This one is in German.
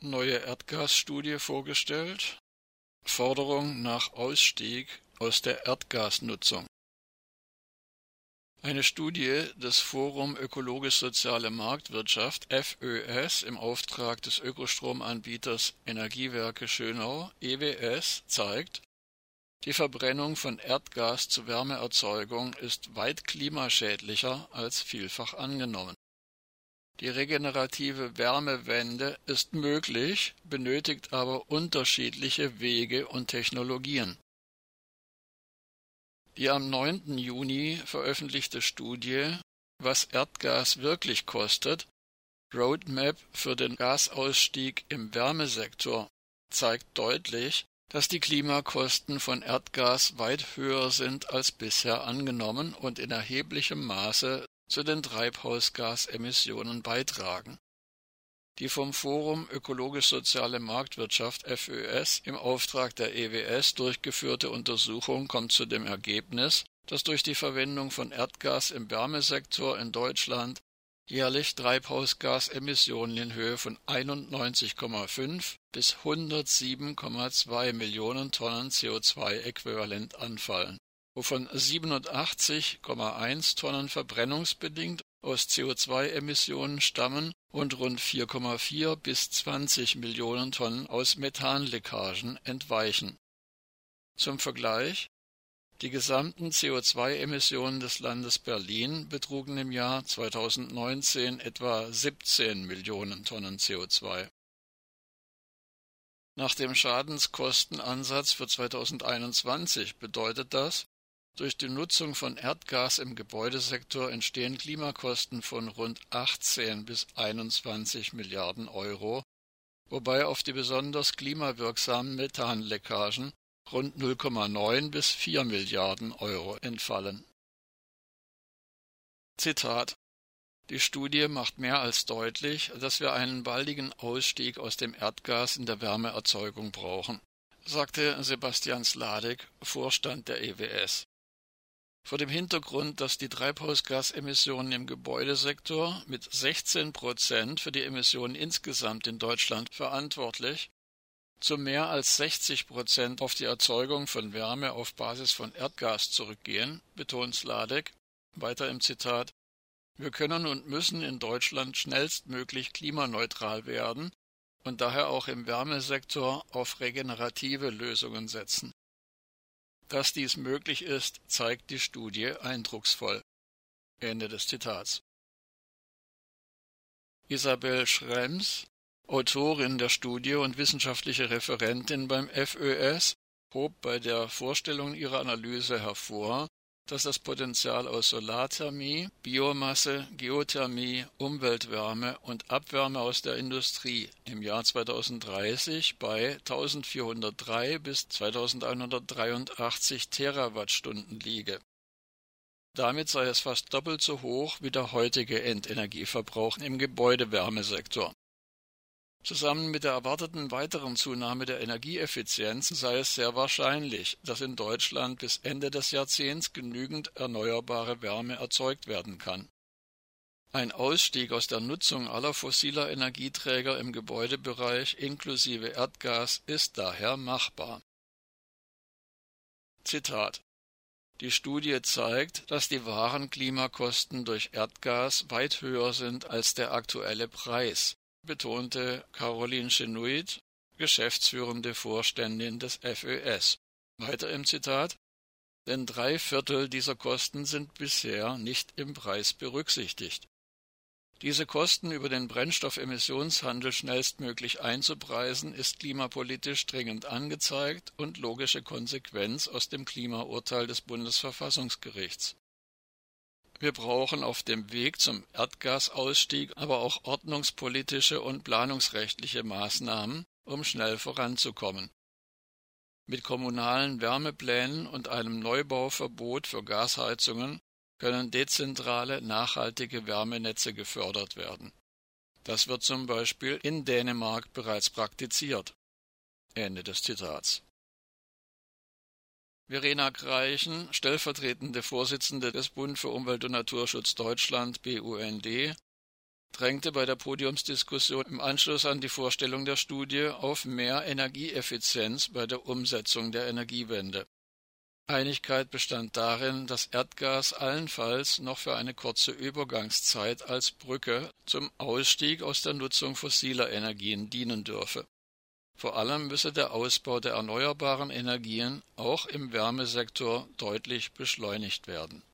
neue Erdgasstudie vorgestellt. Forderung nach Ausstieg aus der Erdgasnutzung. Eine Studie des Forum Ökologisch-Soziale Marktwirtschaft FÖS im Auftrag des Ökostromanbieters Energiewerke Schönau EWS zeigt, die Verbrennung von Erdgas zur Wärmeerzeugung ist weit klimaschädlicher als vielfach angenommen. Die regenerative Wärmewende ist möglich, benötigt aber unterschiedliche Wege und Technologien. Die am 9. Juni veröffentlichte Studie Was Erdgas wirklich kostet Roadmap für den Gasausstieg im Wärmesektor zeigt deutlich, dass die Klimakosten von Erdgas weit höher sind als bisher angenommen und in erheblichem Maße zu den Treibhausgasemissionen beitragen die vom Forum Ökologisch-Soziale Marktwirtschaft FÖS im Auftrag der EWS durchgeführte Untersuchung kommt zu dem Ergebnis, dass durch die Verwendung von Erdgas im Wärmesektor in Deutschland jährlich Treibhausgasemissionen in Höhe von 91,5 bis 107,2 Millionen Tonnen CO2-Äquivalent anfallen, wovon 87,1 Tonnen verbrennungsbedingt aus CO2-Emissionen stammen und rund 4,4 bis 20 Millionen Tonnen aus Methanleckagen entweichen. Zum Vergleich die gesamten CO2-Emissionen des Landes Berlin betrugen im Jahr 2019 etwa 17 Millionen Tonnen CO2. Nach dem Schadenskostenansatz für 2021 bedeutet das, durch die Nutzung von Erdgas im Gebäudesektor entstehen Klimakosten von rund 18 bis 21 Milliarden Euro, wobei auf die besonders klimawirksamen Methanleckagen rund 0,9 bis 4 Milliarden Euro entfallen. Zitat Die Studie macht mehr als deutlich, dass wir einen baldigen Ausstieg aus dem Erdgas in der Wärmeerzeugung brauchen, sagte Sebastian Sladek, Vorstand der EWS. Vor dem Hintergrund, dass die Treibhausgasemissionen im Gebäudesektor mit 16 Prozent für die Emissionen insgesamt in Deutschland verantwortlich, zu mehr als 60 Prozent auf die Erzeugung von Wärme auf Basis von Erdgas zurückgehen, betont Sladek weiter im Zitat Wir können und müssen in Deutschland schnellstmöglich klimaneutral werden und daher auch im Wärmesektor auf regenerative Lösungen setzen. Dass dies möglich ist, zeigt die Studie eindrucksvoll. Ende des Zitats. Isabel Schrems, Autorin der Studie und wissenschaftliche Referentin beim FÖS, hob bei der Vorstellung ihrer Analyse hervor, dass das Potenzial aus Solarthermie, Biomasse, Geothermie, Umweltwärme und Abwärme aus der Industrie im Jahr 2030 bei 1403 bis 2183 Terawattstunden liege. Damit sei es fast doppelt so hoch wie der heutige Endenergieverbrauch im Gebäudewärmesektor Zusammen mit der erwarteten weiteren Zunahme der Energieeffizienz sei es sehr wahrscheinlich, dass in Deutschland bis Ende des Jahrzehnts genügend erneuerbare Wärme erzeugt werden kann. Ein Ausstieg aus der Nutzung aller fossiler Energieträger im Gebäudebereich inklusive Erdgas ist daher machbar. Zitat Die Studie zeigt, dass die wahren Klimakosten durch Erdgas weit höher sind als der aktuelle Preis betonte Caroline Chenuit, geschäftsführende Vorständin des FÖS. Weiter im Zitat denn drei Viertel dieser Kosten sind bisher nicht im Preis berücksichtigt. Diese Kosten über den Brennstoffemissionshandel schnellstmöglich einzupreisen, ist klimapolitisch dringend angezeigt und logische Konsequenz aus dem Klimaurteil des Bundesverfassungsgerichts. Wir brauchen auf dem Weg zum Erdgasausstieg aber auch ordnungspolitische und planungsrechtliche Maßnahmen, um schnell voranzukommen. Mit kommunalen Wärmeplänen und einem Neubauverbot für Gasheizungen können dezentrale, nachhaltige Wärmenetze gefördert werden. Das wird zum Beispiel in Dänemark bereits praktiziert. Ende des Zitats. Verena Greichen, stellvertretende Vorsitzende des Bund für Umwelt und Naturschutz Deutschland BUND, drängte bei der Podiumsdiskussion im Anschluss an die Vorstellung der Studie auf mehr Energieeffizienz bei der Umsetzung der Energiewende. Einigkeit bestand darin, dass Erdgas allenfalls noch für eine kurze Übergangszeit als Brücke zum Ausstieg aus der Nutzung fossiler Energien dienen dürfe. Vor allem müsse der Ausbau der erneuerbaren Energien auch im Wärmesektor deutlich beschleunigt werden